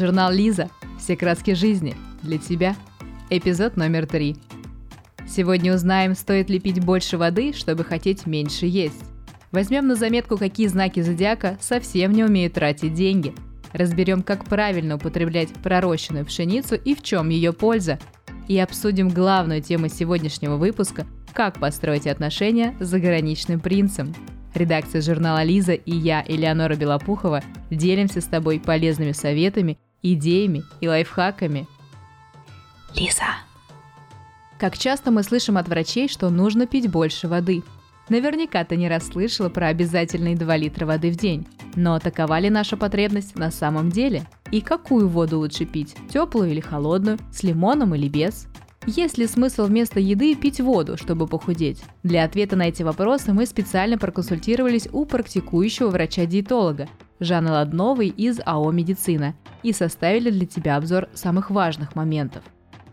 Журнал Лиза. Все краски жизни. Для тебя. Эпизод номер три. Сегодня узнаем, стоит ли пить больше воды, чтобы хотеть меньше есть. Возьмем на заметку, какие знаки зодиака совсем не умеют тратить деньги. Разберем, как правильно употреблять пророщенную пшеницу и в чем ее польза. И обсудим главную тему сегодняшнего выпуска – как построить отношения с заграничным принцем. Редакция журнала «Лиза» и я, Элеонора Белопухова, делимся с тобой полезными советами, идеями и лайфхаками. Лиза. Как часто мы слышим от врачей, что нужно пить больше воды. Наверняка ты не раз слышала про обязательные 2 литра воды в день. Но такова ли наша потребность на самом деле? И какую воду лучше пить? Теплую или холодную? С лимоном или без? Есть ли смысл вместо еды пить воду, чтобы похудеть? Для ответа на эти вопросы мы специально проконсультировались у практикующего врача-диетолога Жанны Ладновой из АО «Медицина» и составили для тебя обзор самых важных моментов.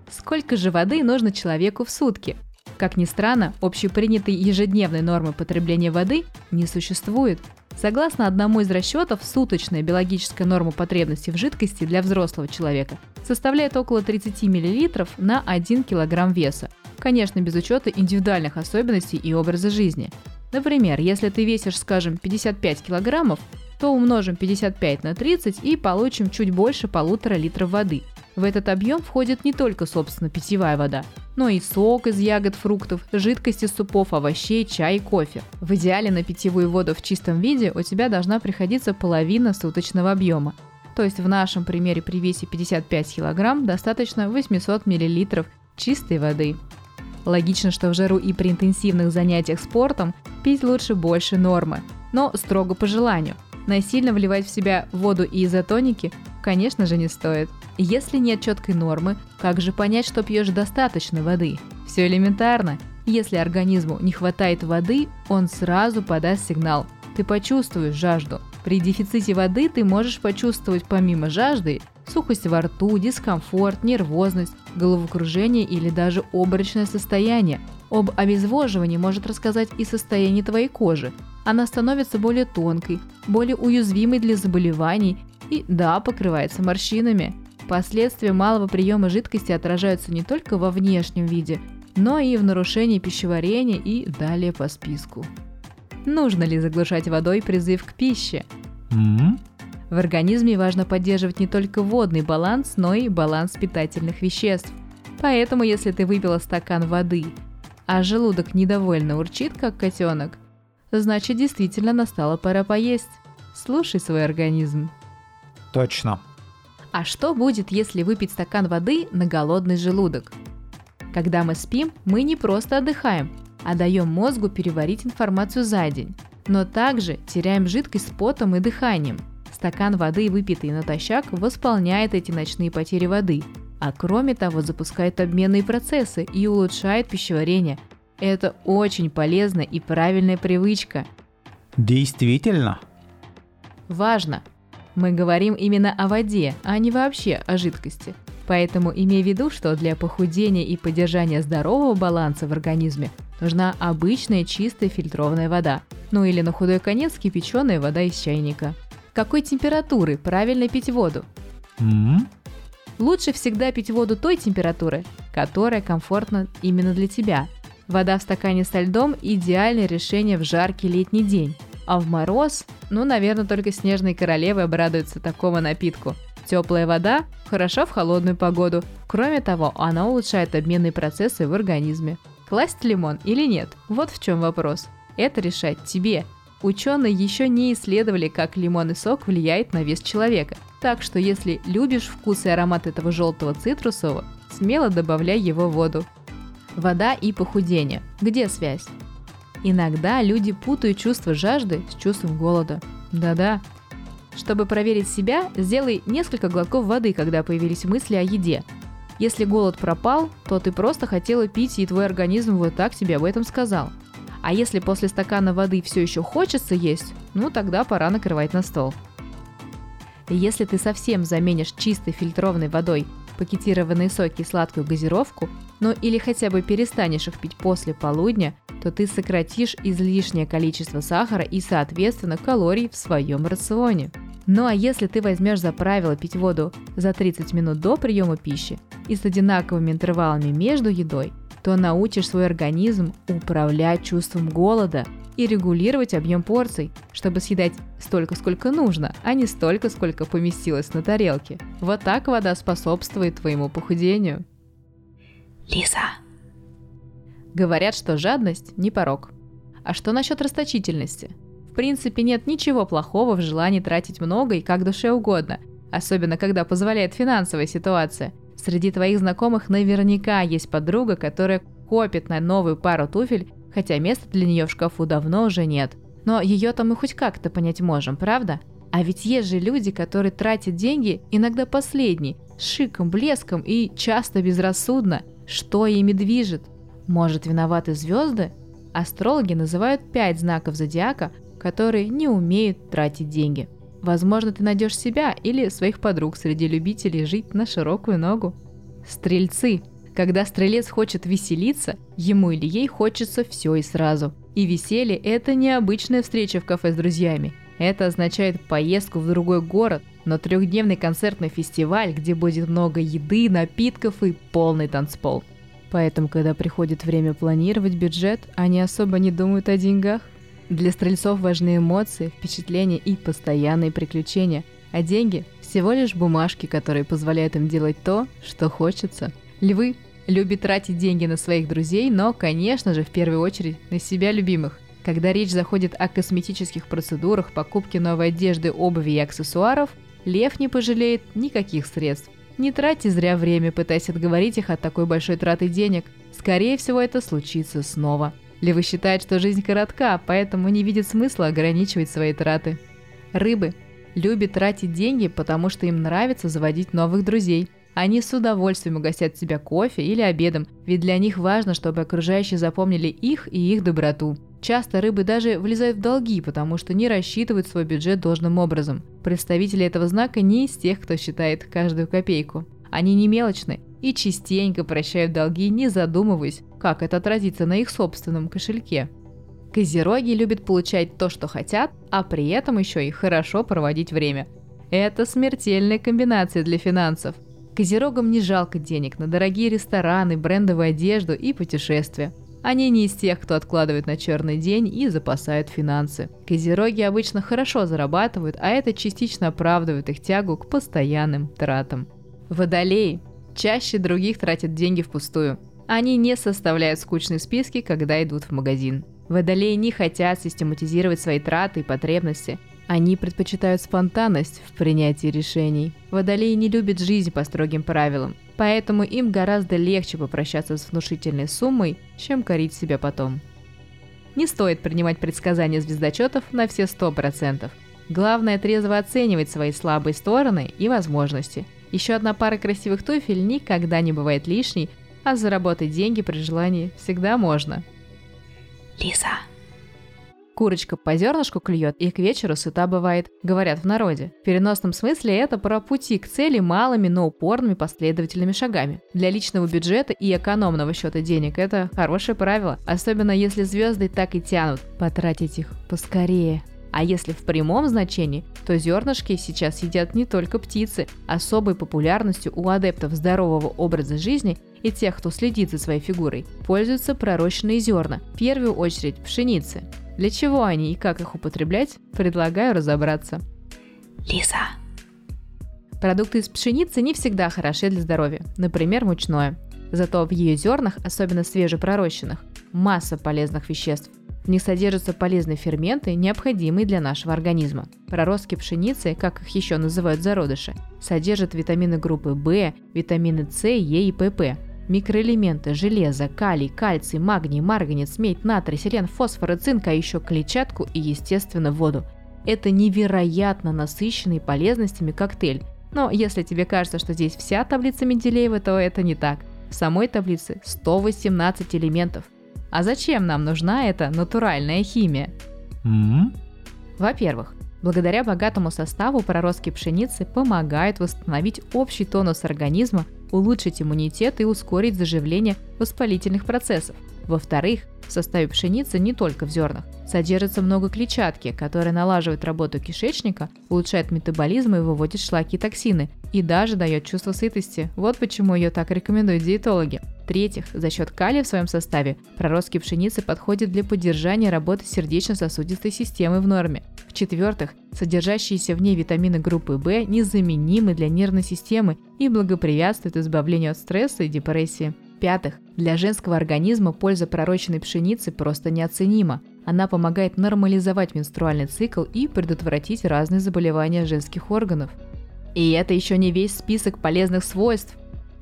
Сколько же воды нужно человеку в сутки? Как ни странно, общепринятой ежедневной нормы потребления воды не существует. Согласно одному из расчетов, суточная биологическая норма потребности в жидкости для взрослого человека составляет около 30 мл на 1 кг веса. Конечно, без учета индивидуальных особенностей и образа жизни. Например, если ты весишь, скажем, 55 килограммов, то умножим 55 на 30 и получим чуть больше полутора литров воды. В этот объем входит не только, собственно, питьевая вода, но и сок из ягод, фруктов, жидкости супов, овощей, чай и кофе. В идеале на питьевую воду в чистом виде у тебя должна приходиться половина суточного объема. То есть в нашем примере при весе 55 кг достаточно 800 мл чистой воды. Логично, что в жару и при интенсивных занятиях спортом пить лучше больше нормы, но строго по желанию – Насильно вливать в себя воду и изотоники, конечно же, не стоит. Если нет четкой нормы, как же понять, что пьешь достаточно воды? Все элементарно. Если организму не хватает воды, он сразу подаст сигнал. Ты почувствуешь жажду. При дефиците воды ты можешь почувствовать помимо жажды сухость во рту, дискомфорт, нервозность, головокружение или даже обморочное состояние. Об обезвоживании может рассказать и состояние твоей кожи. Она становится более тонкой, более уязвимой для заболеваний и, да, покрывается морщинами. Последствия малого приема жидкости отражаются не только во внешнем виде, но и в нарушении пищеварения и далее по списку. Нужно ли заглушать водой призыв к пище? Mm-hmm. В организме важно поддерживать не только водный баланс, но и баланс питательных веществ. Поэтому, если ты выпила стакан воды, а желудок недовольно урчит, как котенок, значит действительно настала пора поесть. Слушай свой организм. Точно. А что будет, если выпить стакан воды на голодный желудок? Когда мы спим, мы не просто отдыхаем, а даем мозгу переварить информацию за день, но также теряем жидкость с потом и дыханием – Стакан воды, выпитый натощак, восполняет эти ночные потери воды, а кроме того запускает обменные процессы и улучшает пищеварение. Это очень полезная и правильная привычка. Действительно? Важно! Мы говорим именно о воде, а не вообще о жидкости. Поэтому имей в виду, что для похудения и поддержания здорового баланса в организме нужна обычная чистая фильтрованная вода. Ну или на худой конец кипяченая вода из чайника какой температуры правильно пить воду? Mm-hmm. Лучше всегда пить воду той температуры, которая комфортна именно для тебя. Вода в стакане со льдом – идеальное решение в жаркий летний день. А в мороз, ну, наверное, только снежные королевы обрадуются такому напитку. Теплая вода хороша в холодную погоду. Кроме того, она улучшает обменные процессы в организме. Класть лимон или нет? Вот в чем вопрос. Это решать тебе – Ученые еще не исследовали, как лимонный сок влияет на вес человека. Так что если любишь вкус и аромат этого желтого цитрусового, смело добавляй его в воду. Вода и похудение. Где связь? Иногда люди путают чувство жажды с чувством голода. Да-да. Чтобы проверить себя, сделай несколько глотков воды, когда появились мысли о еде. Если голод пропал, то ты просто хотела пить, и твой организм вот так тебе об этом сказал – а если после стакана воды все еще хочется есть, ну тогда пора накрывать на стол. Если ты совсем заменишь чистой фильтрованной водой пакетированные соки и сладкую газировку, ну или хотя бы перестанешь их пить после полудня, то ты сократишь излишнее количество сахара и, соответственно, калорий в своем рационе. Ну а если ты возьмешь за правило пить воду за 30 минут до приема пищи и с одинаковыми интервалами между едой, то научишь свой организм управлять чувством голода и регулировать объем порций, чтобы съедать столько, сколько нужно, а не столько, сколько поместилось на тарелке. Вот так вода способствует твоему похудению. Лиза. Говорят, что жадность не порог. А что насчет расточительности? В принципе, нет ничего плохого в желании тратить много и как душе угодно, особенно когда позволяет финансовая ситуация. Среди твоих знакомых наверняка есть подруга, которая копит на новую пару туфель хотя места для нее в шкафу давно уже нет. Но ее-то мы хоть как-то понять можем, правда? А ведь есть же люди, которые тратят деньги, иногда последние, с шиком, блеском и часто безрассудно. Что ими движет? Может, виноваты звезды? Астрологи называют пять знаков зодиака, которые не умеют тратить деньги. Возможно, ты найдешь себя или своих подруг среди любителей жить на широкую ногу. Стрельцы – когда стрелец хочет веселиться, ему или ей хочется все и сразу. И веселье – это не обычная встреча в кафе с друзьями. Это означает поездку в другой город, на трехдневный концертный фестиваль, где будет много еды, напитков и полный танцпол. Поэтому, когда приходит время планировать бюджет, они особо не думают о деньгах. Для стрельцов важны эмоции, впечатления и постоянные приключения, а деньги – всего лишь бумажки, которые позволяют им делать то, что хочется. Львы любит тратить деньги на своих друзей, но, конечно же, в первую очередь на себя любимых. Когда речь заходит о косметических процедурах, покупке новой одежды, обуви и аксессуаров, Лев не пожалеет никаких средств. Не тратьте зря время, пытаясь отговорить их от такой большой траты денег. Скорее всего, это случится снова. Левы считают, что жизнь коротка, поэтому не видят смысла ограничивать свои траты. Рыбы любят тратить деньги, потому что им нравится заводить новых друзей – они с удовольствием угостят тебя кофе или обедом, ведь для них важно, чтобы окружающие запомнили их и их доброту. Часто рыбы даже влезают в долги, потому что не рассчитывают свой бюджет должным образом. Представители этого знака не из тех, кто считает каждую копейку. Они не мелочны и частенько прощают долги, не задумываясь, как это отразится на их собственном кошельке. Козероги любят получать то, что хотят, а при этом еще и хорошо проводить время. Это смертельная комбинация для финансов – Козерогам не жалко денег на дорогие рестораны, брендовую одежду и путешествия. Они не из тех, кто откладывает на черный день и запасают финансы. Козероги обычно хорошо зарабатывают, а это частично оправдывает их тягу к постоянным тратам. Водолеи чаще других тратят деньги впустую. Они не составляют скучные списки, когда идут в магазин. Водолеи не хотят систематизировать свои траты и потребности. Они предпочитают спонтанность в принятии решений. Водолеи не любят жизнь по строгим правилам, поэтому им гораздо легче попрощаться с внушительной суммой, чем корить себя потом. Не стоит принимать предсказания звездочетов на все 100%. Главное трезво оценивать свои слабые стороны и возможности. Еще одна пара красивых туфель никогда не бывает лишней, а заработать деньги при желании всегда можно. Лиза, Курочка по зернышку клюет и к вечеру сыта бывает, говорят в народе. В переносном смысле это про пути к цели малыми, но упорными последовательными шагами. Для личного бюджета и экономного счета денег это хорошее правило, особенно если звезды так и тянут потратить их поскорее. А если в прямом значении, то зернышки сейчас едят не только птицы. Особой популярностью у адептов здорового образа жизни и тех, кто следит за своей фигурой, пользуются пророщенные зерна, в первую очередь пшеницы. Для чего они и как их употреблять, предлагаю разобраться. Лиза. Продукты из пшеницы не всегда хороши для здоровья, например, мучное. Зато в ее зернах, особенно свежепророщенных, масса полезных веществ. В них содержатся полезные ферменты, необходимые для нашего организма. Проростки пшеницы, как их еще называют зародыши, содержат витамины группы В, витамины С, Е и ПП, Микроэлементы, железо, калий, кальций, магний, марганец, медь, натрий, селен, фосфор и цинк, а еще клетчатку и, естественно, воду. Это невероятно насыщенный полезностями коктейль. Но если тебе кажется, что здесь вся таблица Менделеева, то это не так. В самой таблице 118 элементов. А зачем нам нужна эта натуральная химия? М? Во-первых, благодаря богатому составу проростки пшеницы помогают восстановить общий тонус организма улучшить иммунитет и ускорить заживление воспалительных процессов. Во-вторых, в составе пшеницы не только в зернах. Содержится много клетчатки, которая налаживает работу кишечника, улучшает метаболизм и выводит шлаки и токсины, и даже дает чувство сытости. Вот почему ее так рекомендуют диетологи. В-третьих, за счет калия в своем составе проростки пшеницы подходят для поддержания работы сердечно-сосудистой системы в норме. В-четвертых, содержащиеся в ней витамины группы В незаменимы для нервной системы и благоприятствуют избавлению от стресса и депрессии. В-пятых, для женского организма польза пророченной пшеницы просто неоценима. Она помогает нормализовать менструальный цикл и предотвратить разные заболевания женских органов. И это еще не весь список полезных свойств.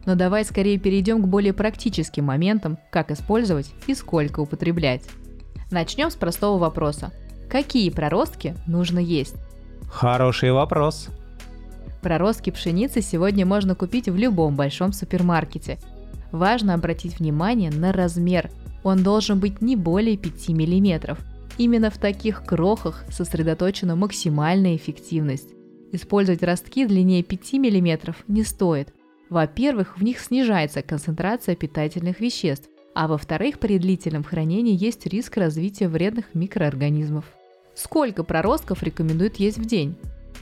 Но давай скорее перейдем к более практическим моментам, как использовать и сколько употреблять. Начнем с простого вопроса. Какие проростки нужно есть? Хороший вопрос. Проростки пшеницы сегодня можно купить в любом большом супермаркете – Важно обратить внимание на размер. Он должен быть не более 5 мм. Именно в таких крохах сосредоточена максимальная эффективность. Использовать ростки длиннее 5 мм не стоит. Во-первых, в них снижается концентрация питательных веществ, а во-вторых, при длительном хранении есть риск развития вредных микроорганизмов. Сколько проростков рекомендуют есть в день?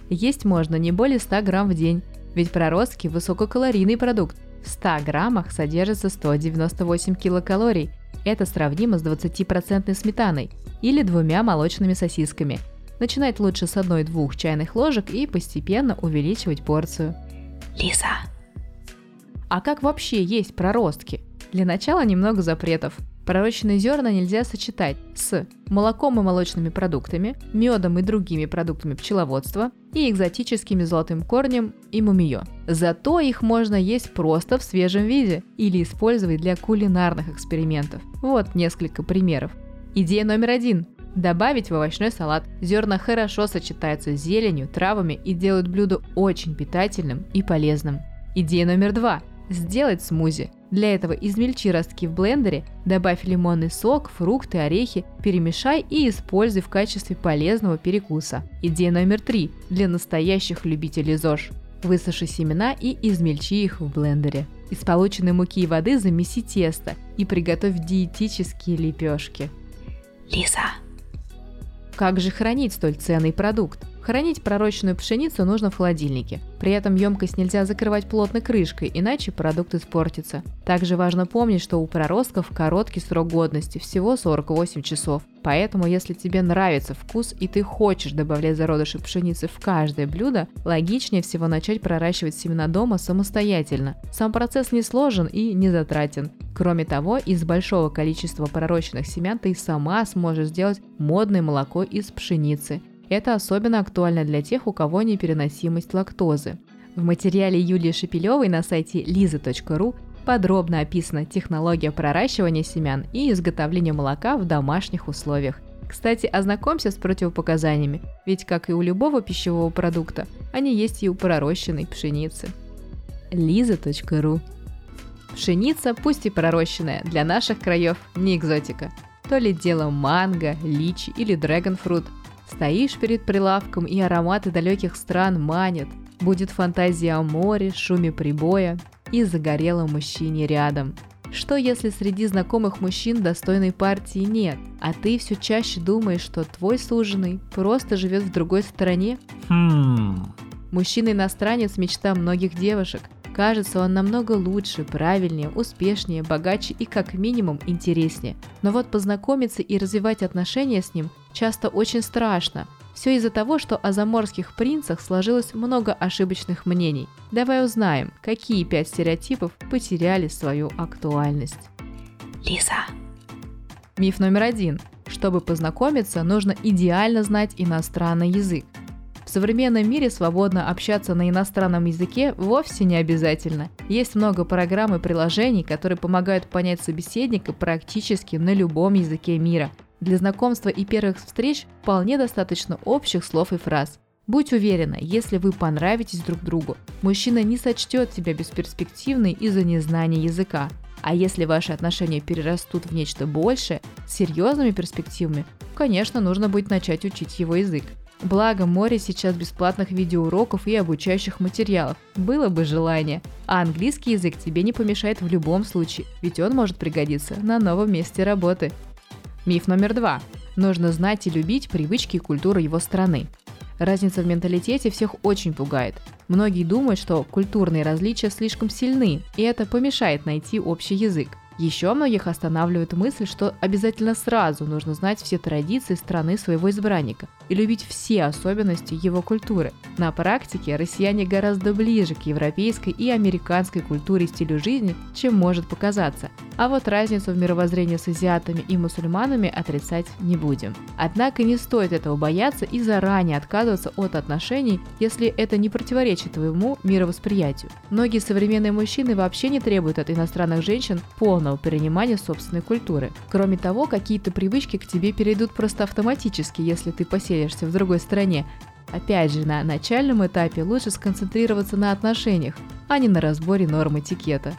Есть можно не более 100 грамм в день, ведь проростки – высококалорийный продукт, в 100 граммах содержится 198 килокалорий. Это сравнимо с 20% сметаной или двумя молочными сосисками. Начинать лучше с одной-двух чайных ложек и постепенно увеличивать порцию. Лиза. А как вообще есть проростки? Для начала немного запретов – Пророщенные зерна нельзя сочетать с молоком и молочными продуктами, медом и другими продуктами пчеловодства и экзотическими золотым корнем и мумиё. Зато их можно есть просто в свежем виде или использовать для кулинарных экспериментов. Вот несколько примеров. Идея номер один. Добавить в овощной салат. Зерна хорошо сочетаются с зеленью, травами и делают блюдо очень питательным и полезным. Идея номер два. Сделать смузи. Для этого измельчи ростки в блендере, добавь лимонный сок, фрукты, орехи, перемешай и используй в качестве полезного перекуса. Идея номер три для настоящих любителей ЗОЖ. Высуши семена и измельчи их в блендере. Из полученной муки и воды замеси тесто и приготовь диетические лепешки. Лиза. Как же хранить столь ценный продукт? Хранить пророщенную пшеницу нужно в холодильнике. При этом емкость нельзя закрывать плотной крышкой, иначе продукт испортится. Также важно помнить, что у проростков короткий срок годности, всего 48 часов. Поэтому, если тебе нравится вкус и ты хочешь добавлять зародыши пшеницы в каждое блюдо, логичнее всего начать проращивать семена дома самостоятельно. Сам процесс не сложен и не затратен. Кроме того, из большого количества пророщенных семян ты сама сможешь сделать модное молоко из пшеницы – это особенно актуально для тех, у кого непереносимость лактозы. В материале Юлии Шепелевой на сайте liza.ru подробно описана технология проращивания семян и изготовления молока в домашних условиях. Кстати, ознакомься с противопоказаниями, ведь, как и у любого пищевого продукта, они есть и у пророщенной пшеницы. liza.ru Пшеница, пусть и пророщенная, для наших краев не экзотика. То ли дело манго, личи или драгонфрут – Стоишь перед прилавком, и ароматы далеких стран манят. Будет фантазия о море, шуме прибоя и загорелом мужчине рядом. Что если среди знакомых мужчин достойной партии нет, а ты все чаще думаешь, что твой суженый просто живет в другой стране? Хм. Мужчина-иностранец – мечта многих девушек. Кажется, он намного лучше, правильнее, успешнее, богаче и как минимум интереснее. Но вот познакомиться и развивать отношения с ним часто очень страшно. Все из-за того, что о заморских принцах сложилось много ошибочных мнений. Давай узнаем, какие пять стереотипов потеряли свою актуальность. Лиза. Миф номер один. Чтобы познакомиться, нужно идеально знать иностранный язык. В современном мире свободно общаться на иностранном языке вовсе не обязательно. Есть много программ и приложений, которые помогают понять собеседника практически на любом языке мира. Для знакомства и первых встреч вполне достаточно общих слов и фраз. Будь уверена, если вы понравитесь друг другу, мужчина не сочтет тебя бесперспективной из-за незнания языка. А если ваши отношения перерастут в нечто большее, с серьезными перспективами, конечно, нужно будет начать учить его язык. Благо, море сейчас бесплатных видеоуроков и обучающих материалов. Было бы желание. А английский язык тебе не помешает в любом случае, ведь он может пригодиться на новом месте работы. Миф номер два. Нужно знать и любить привычки и культуру его страны. Разница в менталитете всех очень пугает. Многие думают, что культурные различия слишком сильны, и это помешает найти общий язык. Еще многих останавливает мысль, что обязательно сразу нужно знать все традиции страны своего избранника и любить все особенности его культуры. На практике россияне гораздо ближе к европейской и американской культуре и стилю жизни, чем может показаться. А вот разницу в мировоззрении с азиатами и мусульманами отрицать не будем. Однако не стоит этого бояться и заранее отказываться от отношений, если это не противоречит твоему мировосприятию. Многие современные мужчины вообще не требуют от иностранных женщин полного полного перенимания собственной культуры. Кроме того, какие-то привычки к тебе перейдут просто автоматически, если ты поселишься в другой стране. Опять же, на начальном этапе лучше сконцентрироваться на отношениях, а не на разборе норм этикета.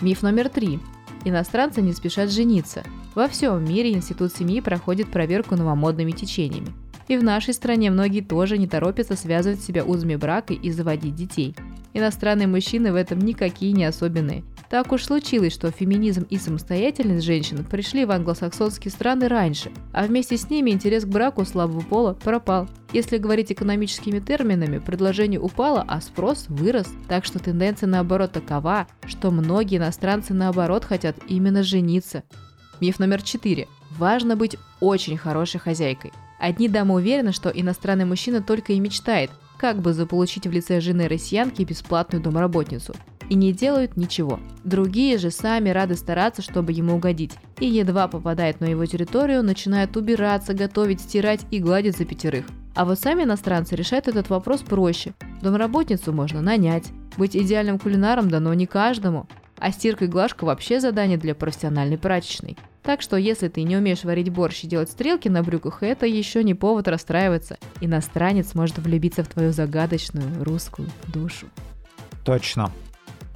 Миф номер три. Иностранцы не спешат жениться. Во всем мире институт семьи проходит проверку новомодными течениями. И в нашей стране многие тоже не торопятся связывать себя узами брака и заводить детей. Иностранные мужчины в этом никакие не особенные. Так уж случилось, что феминизм и самостоятельность женщин пришли в англосаксонские страны раньше, а вместе с ними интерес к браку слабого пола пропал. Если говорить экономическими терминами, предложение упало, а спрос вырос. Так что тенденция наоборот такова, что многие иностранцы наоборот хотят именно жениться. Миф номер четыре. Важно быть очень хорошей хозяйкой. Одни дамы уверены, что иностранный мужчина только и мечтает, как бы заполучить в лице жены россиянки бесплатную домработницу и не делают ничего. Другие же сами рады стараться, чтобы ему угодить, и едва попадает на его территорию, начинают убираться, готовить, стирать и гладить за пятерых. А вот сами иностранцы решают этот вопрос проще. Домработницу можно нанять. Быть идеальным кулинаром дано не каждому. А стирка и глажка вообще задание для профессиональной прачечной. Так что если ты не умеешь варить борщ и делать стрелки на брюках, это еще не повод расстраиваться. Иностранец может влюбиться в твою загадочную русскую душу. Точно.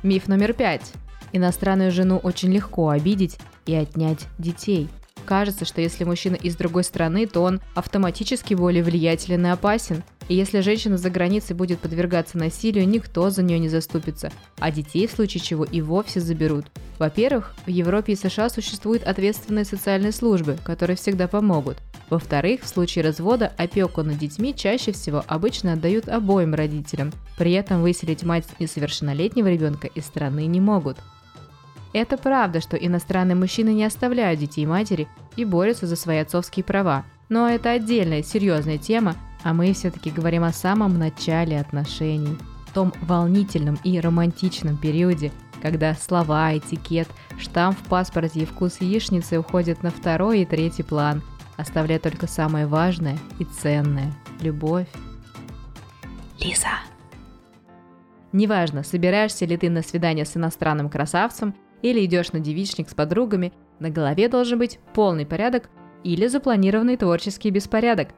Миф номер пять. Иностранную жену очень легко обидеть и отнять детей. Кажется, что если мужчина из другой страны, то он автоматически более влиятелен и опасен. И если женщина за границей будет подвергаться насилию, никто за нее не заступится, а детей в случае чего и вовсе заберут. Во-первых, в Европе и США существуют ответственные социальные службы, которые всегда помогут. Во-вторых, в случае развода опеку над детьми чаще всего обычно отдают обоим родителям. При этом выселить мать несовершеннолетнего ребенка из страны не могут. Это правда, что иностранные мужчины не оставляют детей матери и борются за свои отцовские права. Но это отдельная серьезная тема, а мы все-таки говорим о самом начале отношений. Том волнительном и романтичном периоде, когда слова, этикет, штамп в паспорте и вкус яичницы уходят на второй и третий план – оставляя только самое важное и ценное – любовь. Лиза. Неважно, собираешься ли ты на свидание с иностранным красавцем или идешь на девичник с подругами, на голове должен быть полный порядок или запланированный творческий беспорядок.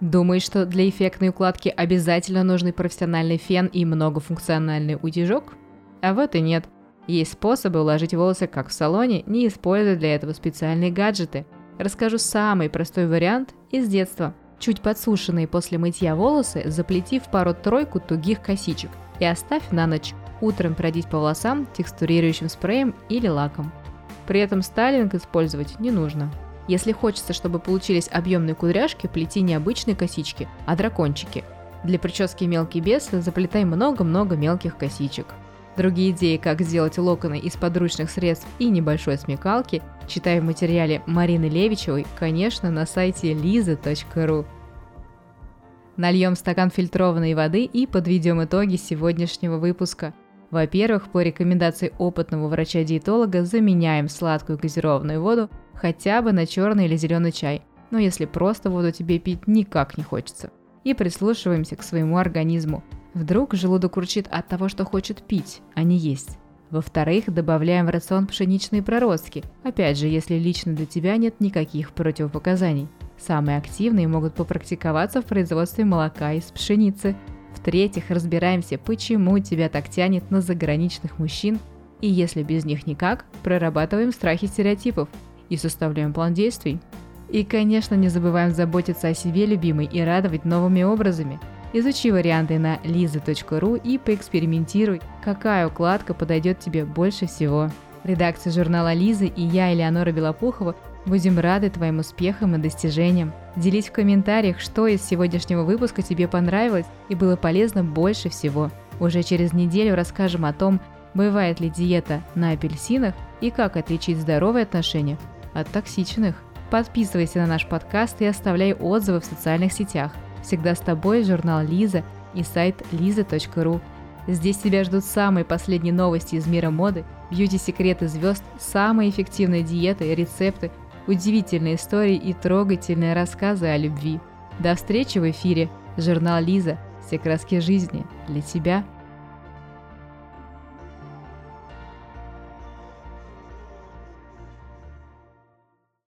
Думаешь, что для эффектной укладки обязательно нужны профессиональный фен и многофункциональный утюжок? А вот и нет. Есть способы уложить волосы как в салоне, не используя для этого специальные гаджеты – Расскажу самый простой вариант из детства. Чуть подсушенные после мытья волосы заплети в пару-тройку тугих косичек и оставь на ночь. Утром пройдись по волосам текстурирующим спреем или лаком. При этом стайлинг использовать не нужно. Если хочется, чтобы получились объемные кудряшки, плети не обычные косички, а дракончики. Для прически мелкий без заплетай много-много мелких косичек. Другие идеи, как сделать локоны из подручных средств и небольшой смекалки, читай в материале Марины Левичевой, конечно, на сайте liza.ru. Нальем стакан фильтрованной воды и подведем итоги сегодняшнего выпуска. Во-первых, по рекомендации опытного врача-диетолога заменяем сладкую газированную воду хотя бы на черный или зеленый чай, но если просто воду тебе пить никак не хочется. И прислушиваемся к своему организму. Вдруг желудок урчит от того, что хочет пить, а не есть. Во-вторых, добавляем в рацион пшеничные проростки, опять же, если лично для тебя нет никаких противопоказаний. Самые активные могут попрактиковаться в производстве молока из пшеницы. В-третьих, разбираемся, почему тебя так тянет на заграничных мужчин, и если без них никак, прорабатываем страхи стереотипов и составляем план действий. И, конечно, не забываем заботиться о себе, любимой, и радовать новыми образами. Изучи варианты на liza.ru и поэкспериментируй, какая укладка подойдет тебе больше всего. Редакция журнала «Лиза» и я, Элеонора Белопухова, будем рады твоим успехам и достижениям. Делись в комментариях, что из сегодняшнего выпуска тебе понравилось и было полезно больше всего. Уже через неделю расскажем о том, бывает ли диета на апельсинах и как отличить здоровые отношения от токсичных. Подписывайся на наш подкаст и оставляй отзывы в социальных сетях. Всегда с тобой журнал Лиза и сайт liza.ru. Здесь тебя ждут самые последние новости из мира моды, бьюти-секреты звезд, самые эффективные диеты рецепты, удивительные истории и трогательные рассказы о любви. До встречи в эфире. Журнал Лиза. Все краски жизни. Для тебя